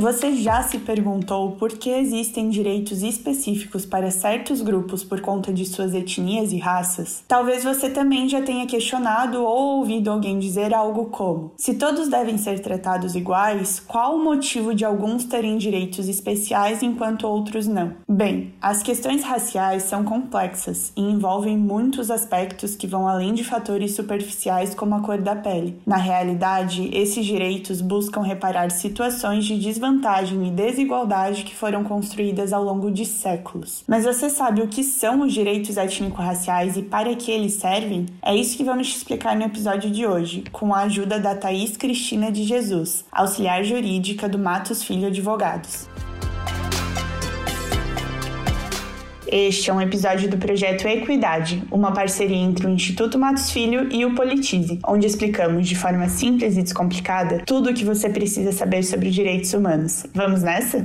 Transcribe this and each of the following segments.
Você já se perguntou por que existem direitos específicos para certos grupos por conta de suas etnias e raças? Talvez você também já tenha questionado ou ouvido alguém dizer algo como: se todos devem ser tratados iguais, qual o motivo de alguns terem direitos especiais enquanto outros não? Bem, as questões raciais são complexas e envolvem muitos aspectos que vão além de fatores superficiais como a cor da pele. Na realidade, esses direitos buscam reparar situações de desvantagem desvantagem e desigualdade que foram construídas ao longo de séculos. Mas você sabe o que são os direitos étnico-raciais e para que eles servem? É isso que vamos te explicar no episódio de hoje, com a ajuda da Thaís Cristina de Jesus, auxiliar jurídica do Matos Filho Advogados. Este é um episódio do projeto Equidade, uma parceria entre o Instituto Matos Filho e o Politize, onde explicamos de forma simples e descomplicada tudo o que você precisa saber sobre direitos humanos. Vamos nessa?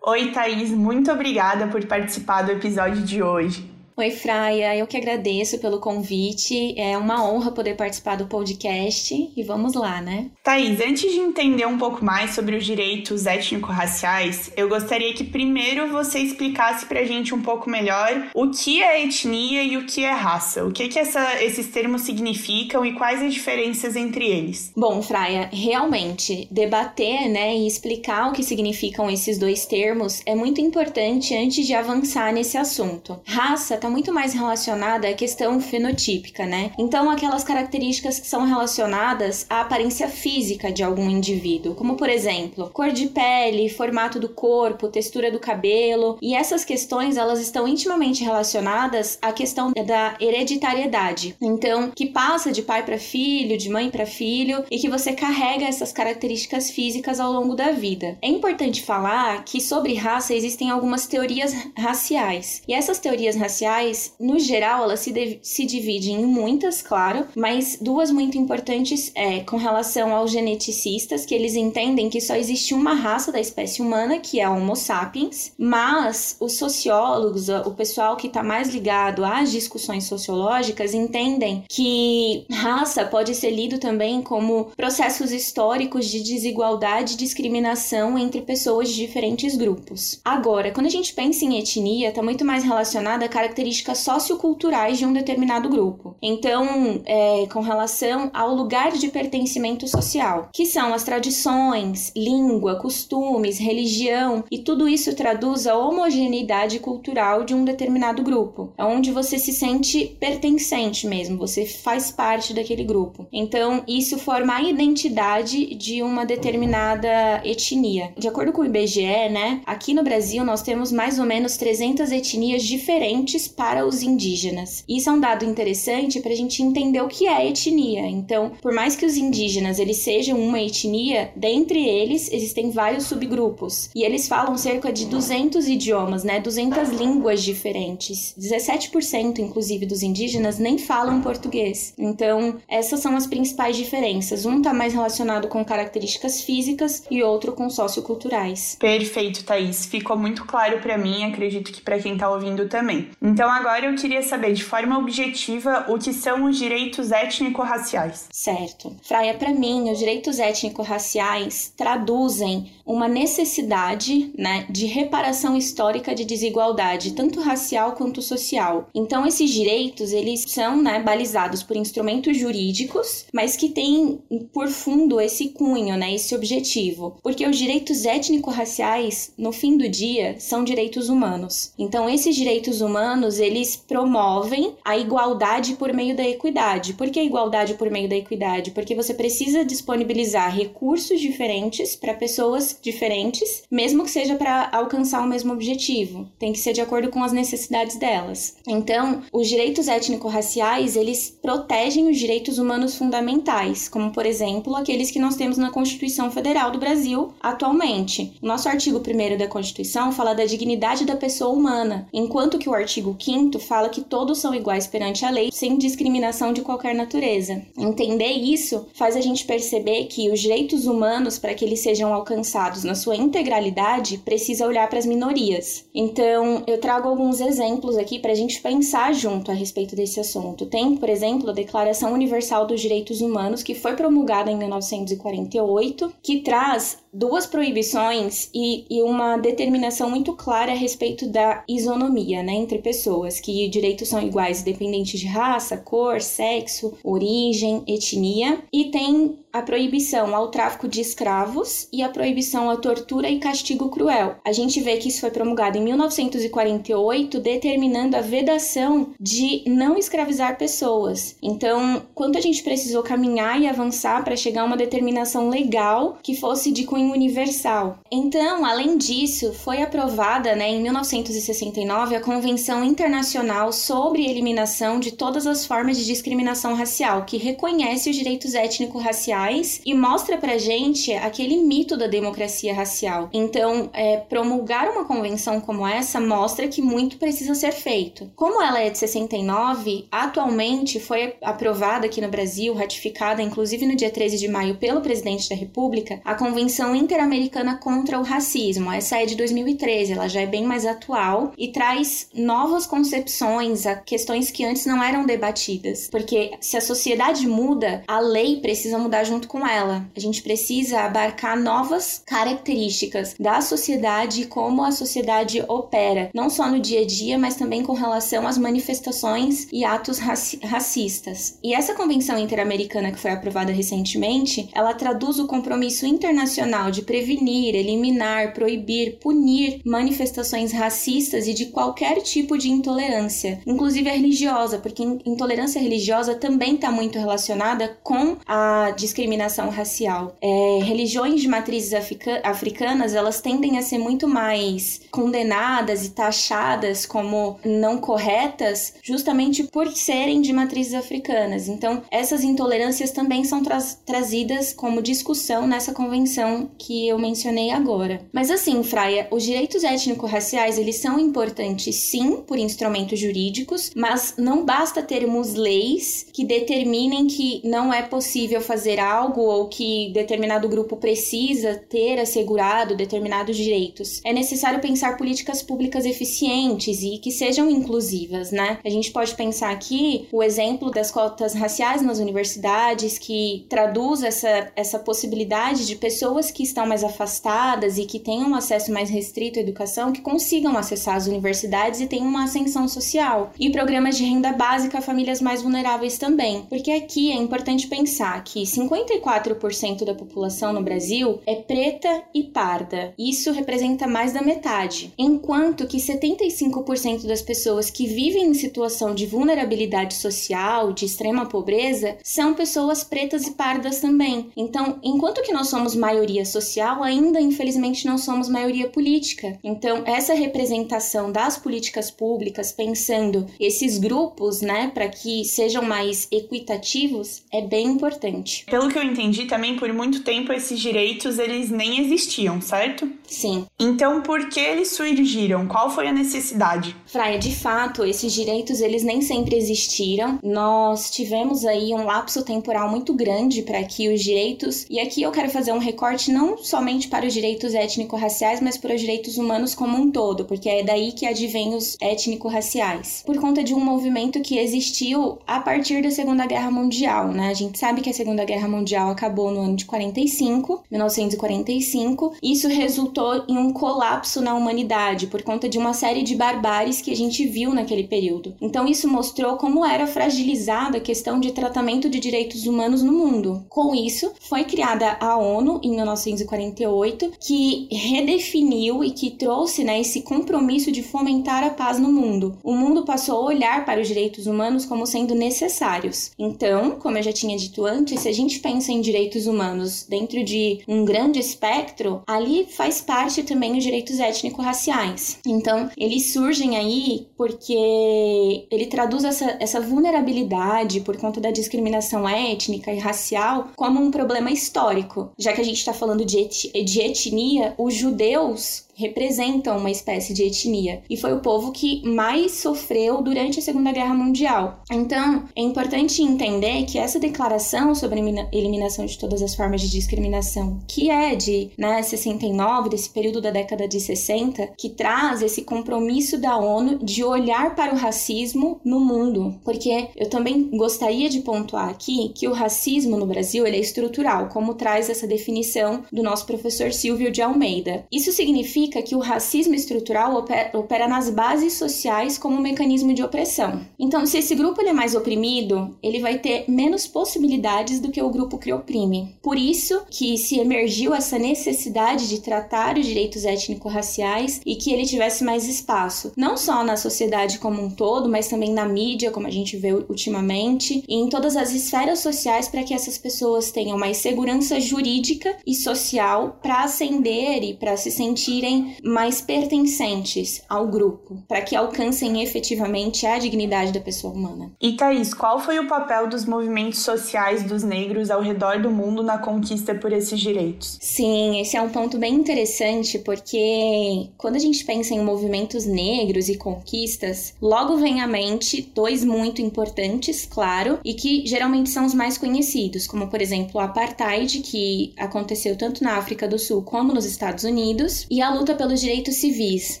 Oi, Thaís, muito obrigada por participar do episódio de hoje. Oi, Fraia, eu que agradeço pelo convite. É uma honra poder participar do podcast e vamos lá, né? Thaís, antes de entender um pouco mais sobre os direitos étnico-raciais, eu gostaria que primeiro você explicasse pra gente um pouco melhor o que é etnia e o que é raça. O que, que essa, esses termos significam e quais as diferenças entre eles? Bom, Fraia, realmente, debater né, e explicar o que significam esses dois termos é muito importante antes de avançar nesse assunto. Raça está muito mais relacionada à questão fenotípica, né? Então, aquelas características que são relacionadas à aparência física de algum indivíduo, como por exemplo, cor de pele, formato do corpo, textura do cabelo, e essas questões elas estão intimamente relacionadas à questão da hereditariedade. Então, que passa de pai para filho, de mãe para filho, e que você carrega essas características físicas ao longo da vida. É importante falar que sobre raça existem algumas teorias raciais. E essas teorias raciais sociais, no geral, elas se, se dividem em muitas, claro, mas duas muito importantes é com relação aos geneticistas, que eles entendem que só existe uma raça da espécie humana, que é a Homo sapiens, mas os sociólogos, o pessoal que está mais ligado às discussões sociológicas, entendem que raça pode ser lido também como processos históricos de desigualdade e discriminação entre pessoas de diferentes grupos. Agora, quando a gente pensa em etnia, está muito mais relacionada a características características socioculturais de um determinado grupo. Então, é, com relação ao lugar de pertencimento social, que são as tradições, língua, costumes, religião, e tudo isso traduz a homogeneidade cultural de um determinado grupo, onde você se sente pertencente mesmo, você faz parte daquele grupo. Então, isso forma a identidade de uma determinada etnia. De acordo com o IBGE, né, aqui no Brasil nós temos mais ou menos 300 etnias diferentes para os indígenas. Isso é um dado interessante para a gente entender o que é etnia. Então, por mais que os indígenas eles sejam uma etnia, dentre eles existem vários subgrupos e eles falam cerca de 200 idiomas, né? 200 línguas diferentes. 17% inclusive dos indígenas nem falam português. Então, essas são as principais diferenças. Um está mais relacionado com características físicas e outro com socioculturais. Perfeito, Thaís. Ficou muito claro para mim, acredito que para quem está ouvindo também. Então, agora eu queria saber de forma objetiva o que são os direitos étnico-raciais. Certo. Fraia, para mim, os direitos étnico-raciais traduzem uma necessidade, né, de reparação histórica de desigualdade, tanto racial quanto social. Então esses direitos, eles são, né, balizados por instrumentos jurídicos, mas que têm por fundo esse cunho, né, esse objetivo. Porque os direitos étnico-raciais, no fim do dia, são direitos humanos. Então esses direitos humanos eles promovem a igualdade por meio da equidade. Por que a igualdade por meio da equidade? Porque você precisa disponibilizar recursos diferentes para pessoas diferentes, mesmo que seja para alcançar o mesmo objetivo. Tem que ser de acordo com as necessidades delas. Então, os direitos étnico-raciais, eles protegem os direitos humanos fundamentais, como por exemplo, aqueles que nós temos na Constituição Federal do Brasil atualmente. O nosso artigo 1 da Constituição fala da dignidade da pessoa humana, enquanto que o artigo 5 fala que todos são iguais perante a lei, sem discriminação de qualquer natureza. Entender isso faz a gente perceber que os direitos humanos, para que eles sejam alcançados na sua integralidade, precisa olhar para as minorias. Então, eu trago alguns exemplos aqui para a gente pensar junto a respeito desse assunto. Tem, por exemplo, a Declaração Universal dos Direitos Humanos, que foi promulgada em 1948, que traz duas proibições e, e, uma determinação muito clara a respeito da isonomia né, entre pessoas, que direitos são iguais independente de raça, cor, sexo, origem, etnia, e tem a proibição ao tráfico de escravos e a proibição à tortura e castigo cruel. A gente vê que isso foi promulgado em 1948, determinando a vedação de não escravizar pessoas. Então, quanto a gente precisou caminhar e avançar para chegar a uma determinação legal que fosse de cunho universal. Então, além disso, foi aprovada né, em 1969 a Convenção Internacional sobre Eliminação de Todas as Formas de Discriminação Racial, que reconhece os direitos étnico-raciais e mostra pra gente aquele mito da democracia racial. Então, é, promulgar uma convenção como essa mostra que muito precisa ser feito. Como ela é de 69, atualmente foi aprovada aqui no Brasil, ratificada inclusive no dia 13 de maio pelo presidente da República, a Convenção Interamericana contra o Racismo. Essa é de 2013, ela já é bem mais atual e traz novas concepções a questões que antes não eram debatidas. Porque se a sociedade muda, a lei precisa mudar junto com ela. A gente precisa abarcar novas características da sociedade e como a sociedade opera, não só no dia a dia, mas também com relação às manifestações e atos raci racistas. E essa convenção interamericana que foi aprovada recentemente, ela traduz o compromisso internacional de prevenir, eliminar, proibir, punir manifestações racistas e de qualquer tipo de intolerância, inclusive a religiosa, porque intolerância religiosa também está muito relacionada com a discriminação discriminação racial. É, religiões de matrizes africa africanas, elas tendem a ser muito mais condenadas e taxadas como não corretas, justamente por serem de matrizes africanas. Então, essas intolerâncias também são tra trazidas como discussão nessa convenção que eu mencionei agora. Mas assim, Fraia, os direitos étnico-raciais, eles são importantes sim por instrumentos jurídicos, mas não basta termos leis que determinem que não é possível fazer algo ou que determinado grupo precisa ter assegurado determinados direitos. É necessário pensar políticas públicas eficientes e que sejam inclusivas, né? A gente pode pensar aqui o exemplo das cotas raciais nas universidades, que traduz essa, essa possibilidade de pessoas que estão mais afastadas e que tenham um acesso mais restrito à educação, que consigam acessar as universidades e tenham uma ascensão social. E programas de renda básica a famílias mais vulneráveis também. Porque aqui é importante pensar que 50 54% da população no Brasil é preta e parda. Isso representa mais da metade. Enquanto que 75% das pessoas que vivem em situação de vulnerabilidade social, de extrema pobreza, são pessoas pretas e pardas também. Então, enquanto que nós somos maioria social, ainda infelizmente não somos maioria política. Então, essa representação das políticas públicas pensando esses grupos, né, para que sejam mais equitativos, é bem importante. Pelo que eu entendi também, por muito tempo esses direitos eles nem existiam, certo? Sim. Então, por que eles surgiram? Qual foi a necessidade? Fraia, de fato, esses direitos eles nem sempre existiram. Nós tivemos aí um lapso temporal muito grande para que os direitos, e aqui eu quero fazer um recorte não somente para os direitos étnico-raciais, mas para os direitos humanos como um todo, porque é daí que advém os étnico-raciais. Por conta de um movimento que existiu a partir da Segunda Guerra Mundial, né? A gente sabe que a Segunda Guerra Mundial acabou no ano de 45, 1945. Isso resultou em um colapso na humanidade por conta de uma série de barbáries que a gente viu naquele período. Então isso mostrou como era fragilizada a questão de tratamento de direitos humanos no mundo. Com isso, foi criada a ONU em 1948, que redefiniu e que trouxe né, esse compromisso de fomentar a paz no mundo. O mundo passou a olhar para os direitos humanos como sendo necessários. Então, como eu já tinha dito antes, se a gente pensa em direitos humanos dentro de um grande espectro, ali faz parte também os direitos étnico-raciais. Então, eles surgem aí porque ele traduz essa, essa vulnerabilidade por conta da discriminação étnica e racial como um problema histórico. Já que a gente está falando de, et de etnia, os judeus representam uma espécie de etnia e foi o povo que mais sofreu durante a Segunda Guerra Mundial. Então, é importante entender que essa declaração sobre a eliminação de todas as formas de discriminação, que é de né, 69, desse período da década de 60, que traz esse compromisso da ONU de olhar para o racismo no mundo. Porque eu também gostaria de pontuar aqui que o racismo no Brasil ele é estrutural, como traz essa definição do nosso professor Silvio de Almeida. Isso significa que o racismo estrutural opera, nas bases sociais como um mecanismo de opressão. Então, se esse grupo é mais oprimido, ele vai ter menos possibilidades do que o grupo que oprime. Por isso que se emergiu essa necessidade de tratar os direitos étnico-raciais e que ele tivesse mais espaço, não só na sociedade como um todo, mas também na mídia, como a gente vê ultimamente, e em todas as esferas sociais para que essas pessoas tenham mais segurança jurídica e social para ascender e para se sentirem mais pertencentes ao grupo, para que alcancem efetivamente a dignidade da pessoa humana. E Thaís, qual foi o papel dos movimentos sociais dos negros ao redor do mundo na conquista por esses direitos? Sim, esse é um ponto bem interessante porque quando a gente pensa em movimentos negros e conquistas, logo vem à mente dois muito importantes, claro, e que geralmente são os mais conhecidos, como por exemplo o apartheid, que aconteceu tanto na África do Sul como nos Estados Unidos, e a luta pelos direitos civis.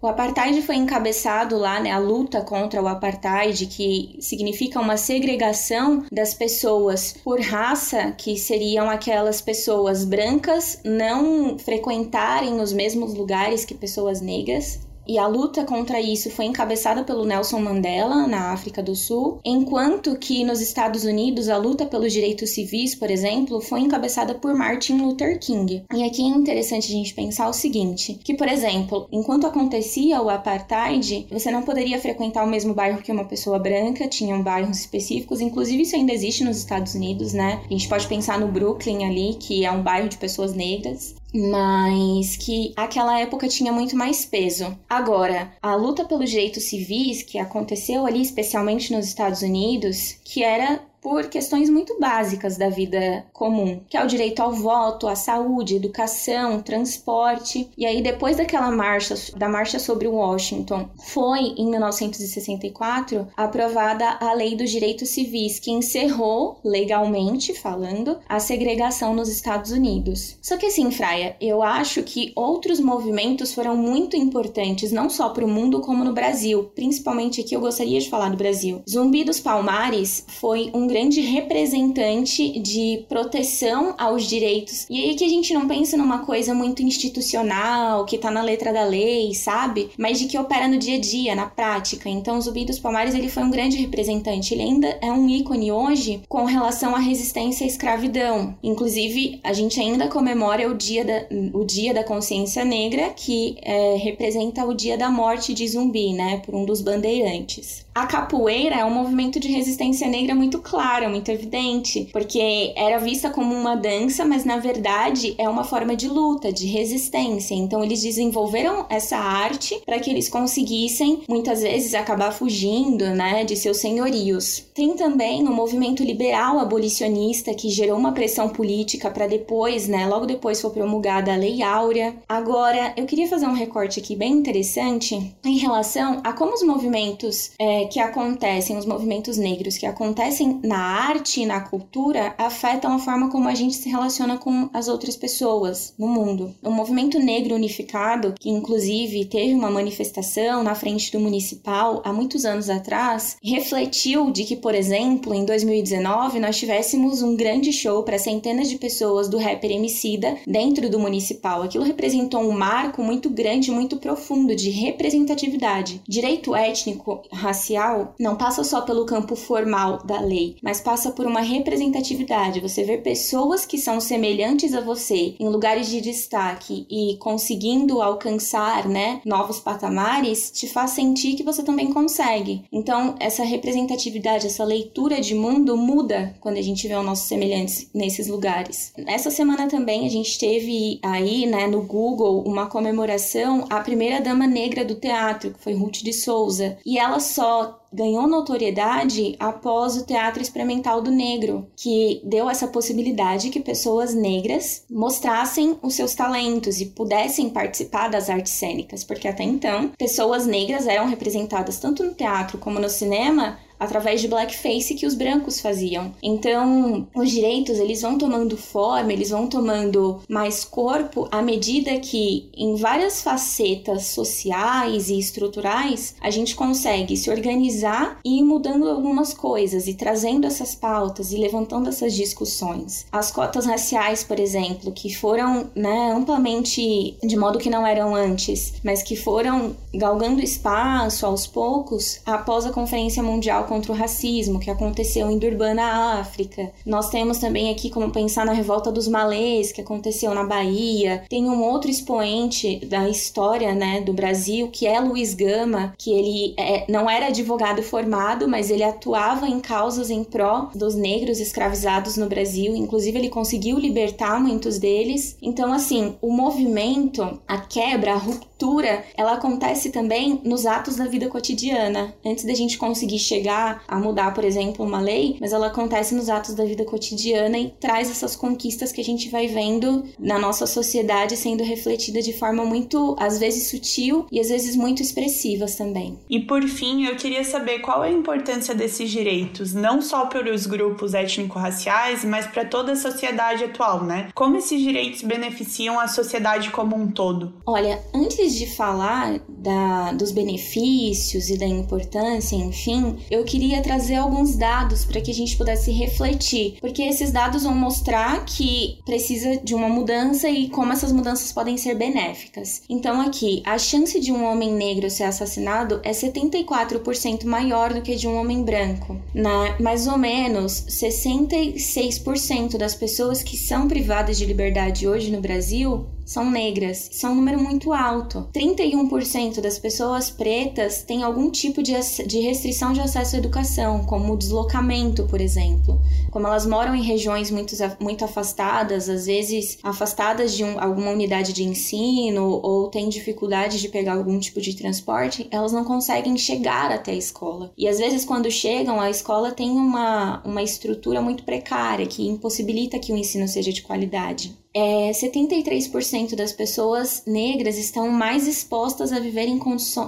O apartheid foi encabeçado lá, né, a luta contra o apartheid, que significa uma segregação das pessoas por raça, que seriam aquelas pessoas brancas não frequentarem os mesmos lugares que pessoas negras e a luta contra isso foi encabeçada pelo Nelson Mandela na África do Sul, enquanto que nos Estados Unidos a luta pelos direitos civis, por exemplo, foi encabeçada por Martin Luther King. E aqui é interessante a gente pensar o seguinte, que por exemplo, enquanto acontecia o apartheid, você não poderia frequentar o mesmo bairro que uma pessoa branca, tinham bairros específicos, inclusive isso ainda existe nos Estados Unidos, né? A gente pode pensar no Brooklyn ali, que é um bairro de pessoas negras, mas que aquela época tinha muito mais peso. Agora, a luta pelos direitos civis que aconteceu ali, especialmente nos Estados Unidos, que era por questões muito básicas da vida comum, que é o direito ao voto, à saúde, educação, transporte. E aí depois daquela marcha, da marcha sobre Washington, foi em 1964 aprovada a Lei dos Direitos Civis, que encerrou legalmente falando a segregação nos Estados Unidos. Só que assim, Fraia, eu acho que outros movimentos foram muito importantes não só para o mundo como no Brasil, principalmente aqui eu gostaria de falar do Brasil. Zumbi dos Palmares foi um grande representante de proteção aos direitos. E aí que a gente não pensa numa coisa muito institucional, que tá na letra da lei, sabe? Mas de que opera no dia a dia, na prática. Então, Zumbi dos Palmares, ele foi um grande representante. Ele ainda é um ícone hoje com relação à resistência à escravidão. Inclusive, a gente ainda comemora o dia da, o dia da consciência negra, que é, representa o dia da morte de Zumbi, né? Por um dos bandeirantes. A capoeira é um movimento de resistência negra muito claro, muito evidente, porque era vista como uma dança, mas na verdade é uma forma de luta, de resistência. Então eles desenvolveram essa arte para que eles conseguissem muitas vezes acabar fugindo, né, de seus senhorios. Tem também o um movimento liberal abolicionista que gerou uma pressão política para depois, né, logo depois foi promulgada a Lei Áurea. Agora, eu queria fazer um recorte aqui bem interessante em relação a como os movimentos é, que acontecem, os movimentos negros que acontecem na arte e na cultura, afetam a forma como a gente se relaciona com as outras pessoas no mundo. O movimento negro unificado, que inclusive teve uma manifestação na frente do municipal há muitos anos atrás, refletiu de que, por exemplo, em 2019 nós tivéssemos um grande show para centenas de pessoas do rapper Emicida dentro do municipal. Aquilo representou um marco muito grande, muito profundo de representatividade. Direito étnico, racial não passa só pelo campo formal da lei, mas passa por uma representatividade. Você vê pessoas que são semelhantes a você em lugares de destaque e conseguindo alcançar, né, novos patamares, te faz sentir que você também consegue. Então, essa representatividade, essa leitura de mundo muda quando a gente vê os nossos semelhantes nesses lugares. Essa semana também a gente teve aí, né, no Google, uma comemoração à primeira dama negra do teatro, que foi Ruth de Souza, e ela só ganhou notoriedade após o teatro Experimental do Negro, que deu essa possibilidade que pessoas negras mostrassem os seus talentos e pudessem participar das artes cênicas, porque até então pessoas negras eram representadas tanto no teatro como no cinema através de blackface que os brancos faziam. Então, os direitos eles vão tomando forma, eles vão tomando mais corpo à medida que em várias facetas sociais e estruturais a gente consegue se organizar e ir mudando algumas coisas e trazendo essas pautas e levantando essas discussões. As cotas raciais, por exemplo, que foram né, amplamente de modo que não eram antes, mas que foram galgando espaço aos poucos após a Conferência Mundial contra o racismo que aconteceu em Durban, na África. Nós temos também aqui como pensar na revolta dos malês que aconteceu na Bahia. Tem um outro expoente da história, né, do Brasil, que é Luiz Gama, que ele é, não era advogado formado, mas ele atuava em causas em pró dos negros escravizados no Brasil. Inclusive ele conseguiu libertar muitos deles. Então assim, o movimento, a quebra, a ruptura, ela acontece também nos atos da vida cotidiana. Antes da gente conseguir chegar a mudar, por exemplo, uma lei, mas ela acontece nos atos da vida cotidiana e traz essas conquistas que a gente vai vendo na nossa sociedade sendo refletida de forma muito, às vezes sutil e às vezes muito expressivas também. E por fim, eu queria saber qual é a importância desses direitos, não só para os grupos étnico-raciais, mas para toda a sociedade atual, né? Como esses direitos beneficiam a sociedade como um todo? Olha, antes de falar da, dos benefícios e da importância, enfim, eu queria trazer alguns dados para que a gente pudesse refletir, porque esses dados vão mostrar que precisa de uma mudança e como essas mudanças podem ser benéficas. Então, aqui, a chance de um homem negro ser assassinado é 74% maior do que de um homem branco. Na, mais ou menos 66% das pessoas que são privadas de liberdade hoje no Brasil são negras. Isso é um número muito alto. 31% das pessoas pretas têm algum tipo de, de restrição de acesso à educação, como o deslocamento, por exemplo. Como elas moram em regiões muito, muito afastadas, às vezes afastadas de um, alguma unidade de ensino ou têm dificuldade de pegar algum tipo de transporte, elas não conseguem chegar até a escola. E às vezes, quando chegam, a escola tem uma, uma estrutura muito precária que impossibilita que o ensino seja de qualidade é, 73% das pessoas negras estão mais expostas a viver em,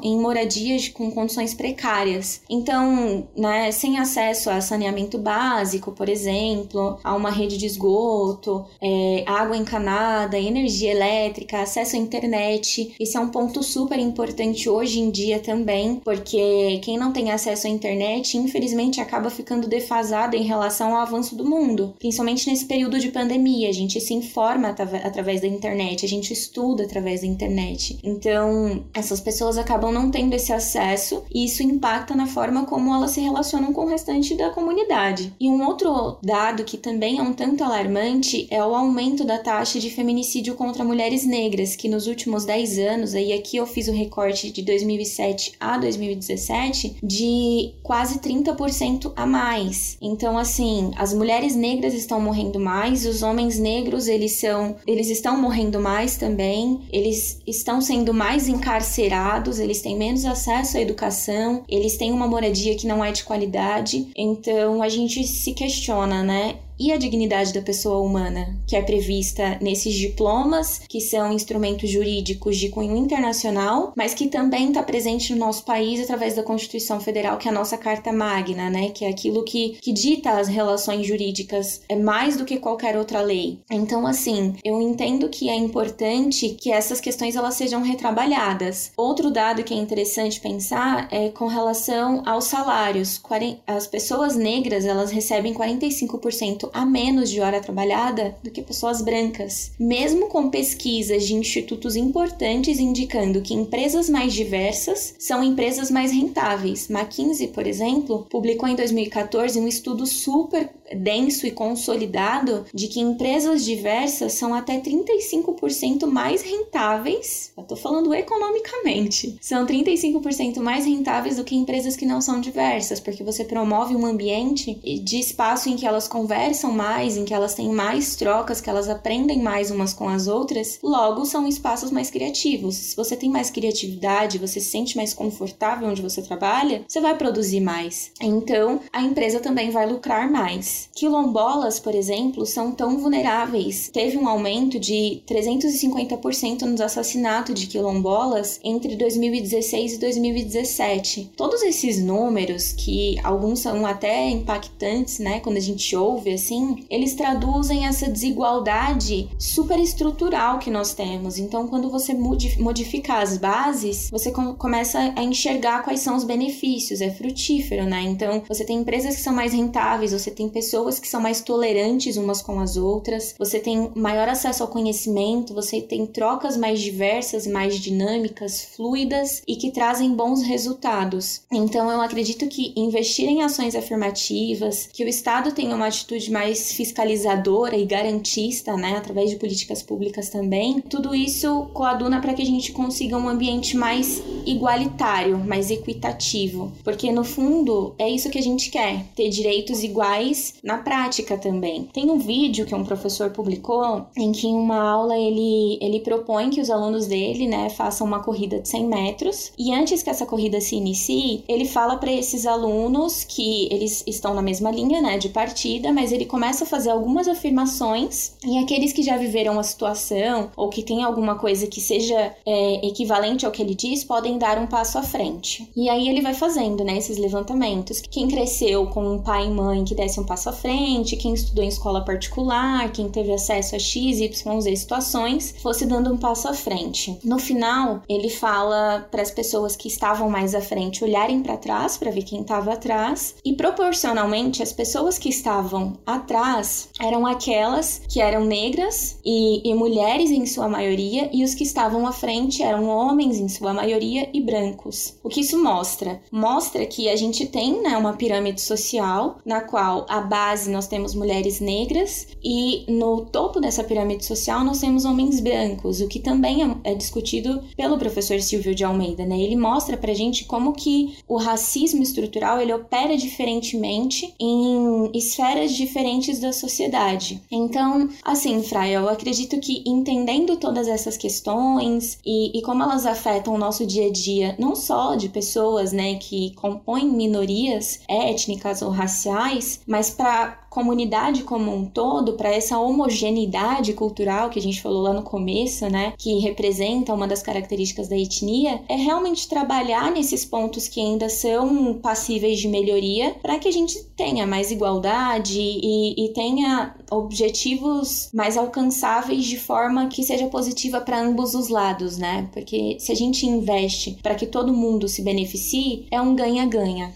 em moradias com condições precárias. Então, né, sem acesso a saneamento básico, por exemplo, a uma rede de esgoto, é, água encanada, energia elétrica, acesso à internet. Esse é um ponto super importante hoje em dia também, porque quem não tem acesso à internet, infelizmente, acaba ficando defasado em relação ao avanço do mundo, principalmente nesse período de pandemia. A gente se informa informa através da internet, a gente estuda através da internet. Então, essas pessoas acabam não tendo esse acesso e isso impacta na forma como elas se relacionam com o restante da comunidade. E um outro dado que também é um tanto alarmante é o aumento da taxa de feminicídio contra mulheres negras, que nos últimos 10 anos, aí aqui eu fiz o recorte de 2007 a 2017, de quase 30% a mais. Então, assim, as mulheres negras estão morrendo mais, os homens negros, eles são, eles estão morrendo mais também, eles estão sendo mais encarcerados, eles têm menos acesso à educação, eles têm uma moradia que não é de qualidade. Então a gente se questiona, né? E a dignidade da pessoa humana, que é prevista nesses diplomas, que são instrumentos jurídicos de cunho internacional, mas que também está presente no nosso país através da Constituição Federal, que é a nossa Carta Magna, né? Que é aquilo que, que dita as relações jurídicas, é mais do que qualquer outra lei. Então, assim, eu entendo que é importante que essas questões elas sejam retrabalhadas. Outro dado que é interessante pensar é com relação aos salários. As pessoas negras, elas recebem 45% a menos de hora trabalhada do que pessoas brancas, mesmo com pesquisas de institutos importantes indicando que empresas mais diversas são empresas mais rentáveis. McKinsey, por exemplo, publicou em 2014 um estudo super denso e consolidado de que empresas diversas são até 35% mais rentáveis. Eu tô falando economicamente. São 35% mais rentáveis do que empresas que não são diversas, porque você promove um ambiente de espaço em que elas conversam conversam mais, em que elas têm mais trocas, que elas aprendem mais umas com as outras, logo são espaços mais criativos. Se você tem mais criatividade, você se sente mais confortável onde você trabalha, você vai produzir mais. Então, a empresa também vai lucrar mais. Quilombolas, por exemplo, são tão vulneráveis. Teve um aumento de 350% nos assassinatos de quilombolas entre 2016 e 2017. Todos esses números, que alguns são até impactantes, né, quando a gente ouve assim, eles traduzem essa desigualdade superestrutural que nós temos. Então, quando você modifica as bases, você começa a enxergar quais são os benefícios, é frutífero, né? Então, você tem empresas que são mais rentáveis, você tem pessoas que são mais tolerantes umas com as outras, você tem maior acesso ao conhecimento, você tem trocas mais diversas, mais dinâmicas, fluidas e que trazem bons resultados. Então, eu acredito que investir em ações afirmativas, que o Estado tenha uma atitude mais fiscalizadora e garantista, né, através de políticas públicas também, tudo isso coaduna para que a gente consiga um ambiente mais igualitário, mais equitativo, porque no fundo é isso que a gente quer, ter direitos iguais na prática também. Tem um vídeo que um professor publicou em que em uma aula ele ele propõe que os alunos dele, né, façam uma corrida de 100 metros e antes que essa corrida se inicie, ele fala para esses alunos que eles estão na mesma linha, né, de partida, mas ele começa a fazer algumas afirmações e aqueles que já viveram a situação ou que tem alguma coisa que seja é, equivalente ao que ele diz podem dar um passo à frente. E aí ele vai fazendo, né, esses levantamentos. Quem cresceu com um pai e mãe que desse um passo à frente, quem estudou em escola particular, quem teve acesso a X, Y, Z situações, fosse dando um passo à frente. No final, ele fala para as pessoas que estavam mais à frente olharem para trás para ver quem estava atrás e proporcionalmente as pessoas que estavam atrás eram aquelas que eram negras e, e mulheres em sua maioria e os que estavam à frente eram homens em sua maioria e brancos. O que isso mostra? Mostra que a gente tem né, uma pirâmide social na qual a base nós temos mulheres negras e no topo dessa pirâmide social nós temos homens brancos, o que também é, é discutido pelo professor Silvio de Almeida, né? Ele mostra pra gente como que o racismo estrutural ele opera diferentemente em esferas diferentes da sociedade. Então, assim, Fraia, eu acredito que entendendo todas essas questões e, e como elas afetam o nosso dia a dia, não só de pessoas, né, que compõem minorias étnicas ou raciais, mas para comunidade como um todo, para essa homogeneidade cultural que a gente falou lá no começo, né, que representa uma das características da etnia, é realmente trabalhar nesses pontos que ainda são passíveis de melhoria para que a gente tenha mais igualdade e, e tenha objetivos mais alcançáveis de forma que seja positiva para ambos os lados, né? Porque se a gente investe para que todo mundo se beneficie, é um ganha-ganha.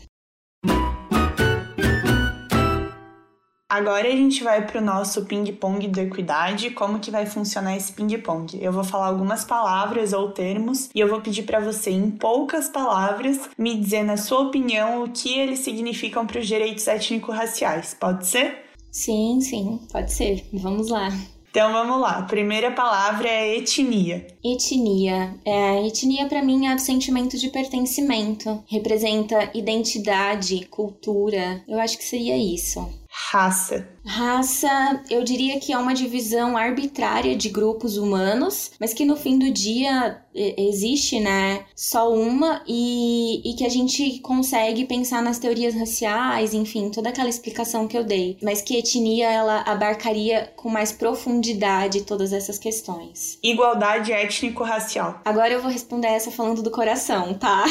Agora a gente vai para o nosso ping-pong da equidade, como que vai funcionar esse ping-pong. Eu vou falar algumas palavras ou termos e eu vou pedir para você, em poucas palavras, me dizer, na sua opinião, o que eles significam para os direitos étnico-raciais. Pode ser? Sim, sim, pode ser. Vamos lá. Então vamos lá. A primeira palavra é etnia. Etnia. É, etnia para mim é o sentimento de pertencimento. Representa identidade, cultura. Eu acho que seria isso. Raça. Raça, eu diria que é uma divisão arbitrária de grupos humanos, mas que no fim do dia existe, né, só uma e, e que a gente consegue pensar nas teorias raciais, enfim, toda aquela explicação que eu dei, mas que etnia ela abarcaria com mais profundidade todas essas questões. Igualdade étnico-racial. Agora eu vou responder essa falando do coração, tá?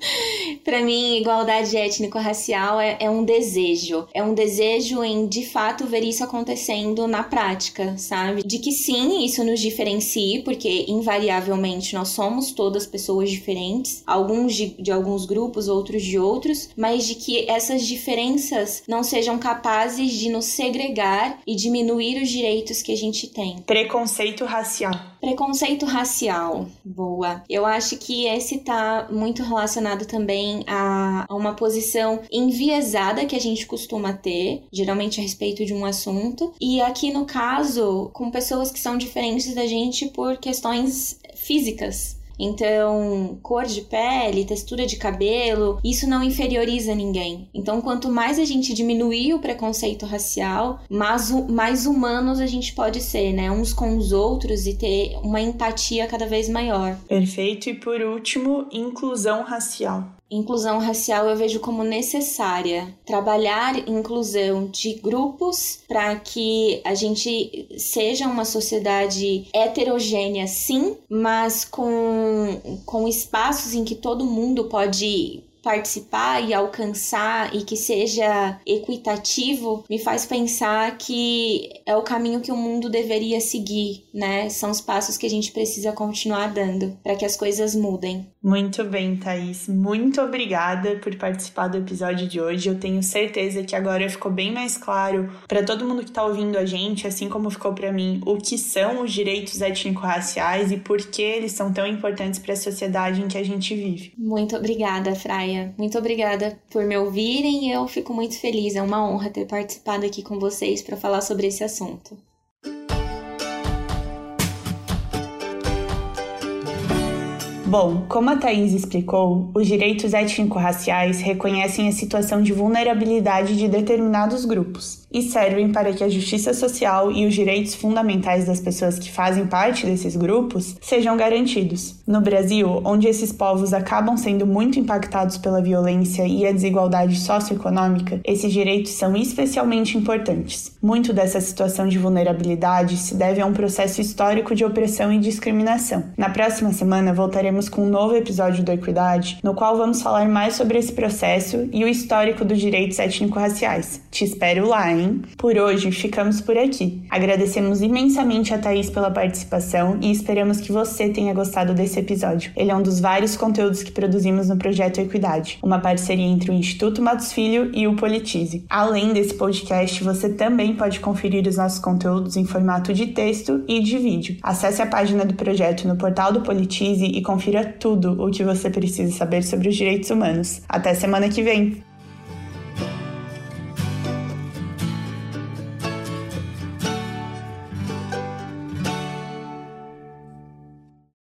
Para mim, igualdade étnico-racial é, é um desejo, é um desejo em de fato fato ver isso acontecendo na prática, sabe? De que sim, isso nos diferencie, porque invariavelmente nós somos todas pessoas diferentes, alguns de, de alguns grupos, outros de outros, mas de que essas diferenças não sejam capazes de nos segregar e diminuir os direitos que a gente tem. Preconceito racial. Preconceito racial. Boa. Eu acho que esse tá muito relacionado também a, a uma posição enviesada que a gente costuma ter, geralmente a respeito de um assunto. E aqui no caso, com pessoas que são diferentes da gente por questões físicas. Então, cor de pele, textura de cabelo, isso não inferioriza ninguém. Então, quanto mais a gente diminuir o preconceito racial, mais, mais humanos a gente pode ser, né? Uns com os outros e ter uma empatia cada vez maior. Perfeito. E por último, inclusão racial. Inclusão racial eu vejo como necessária. Trabalhar inclusão de grupos para que a gente seja uma sociedade heterogênea, sim, mas com, com espaços em que todo mundo pode participar e alcançar e que seja equitativo, me faz pensar que é o caminho que o mundo deveria seguir, né? São os passos que a gente precisa continuar dando para que as coisas mudem. Muito bem, Thaís. Muito obrigada por participar do episódio de hoje. Eu tenho certeza que agora ficou bem mais claro para todo mundo que está ouvindo a gente, assim como ficou para mim, o que são os direitos étnico-raciais e por que eles são tão importantes para a sociedade em que a gente vive. Muito obrigada, Fraia. Muito obrigada por me ouvirem. Eu fico muito feliz. É uma honra ter participado aqui com vocês para falar sobre esse assunto. Bom, como a Thais explicou, os direitos étnico-raciais reconhecem a situação de vulnerabilidade de determinados grupos e servem para que a justiça social e os direitos fundamentais das pessoas que fazem parte desses grupos sejam garantidos. No Brasil, onde esses povos acabam sendo muito impactados pela violência e a desigualdade socioeconômica, esses direitos são especialmente importantes. Muito dessa situação de vulnerabilidade se deve a um processo histórico de opressão e discriminação. Na próxima semana voltaremos com um novo episódio do Equidade, no qual vamos falar mais sobre esse processo e o histórico dos direitos étnico-raciais. Te espero lá, hein? Por hoje, ficamos por aqui. Agradecemos imensamente a Thaís pela participação e esperamos que você tenha gostado desse episódio. Ele é um dos vários conteúdos que produzimos no Projeto Equidade, uma parceria entre o Instituto Matos Filho e o Politize. Além desse podcast, você também pode conferir os nossos conteúdos em formato de texto e de vídeo. Acesse a página do projeto no portal do Politize e confira tudo o que você precisa saber sobre os direitos humanos. Até semana que vem!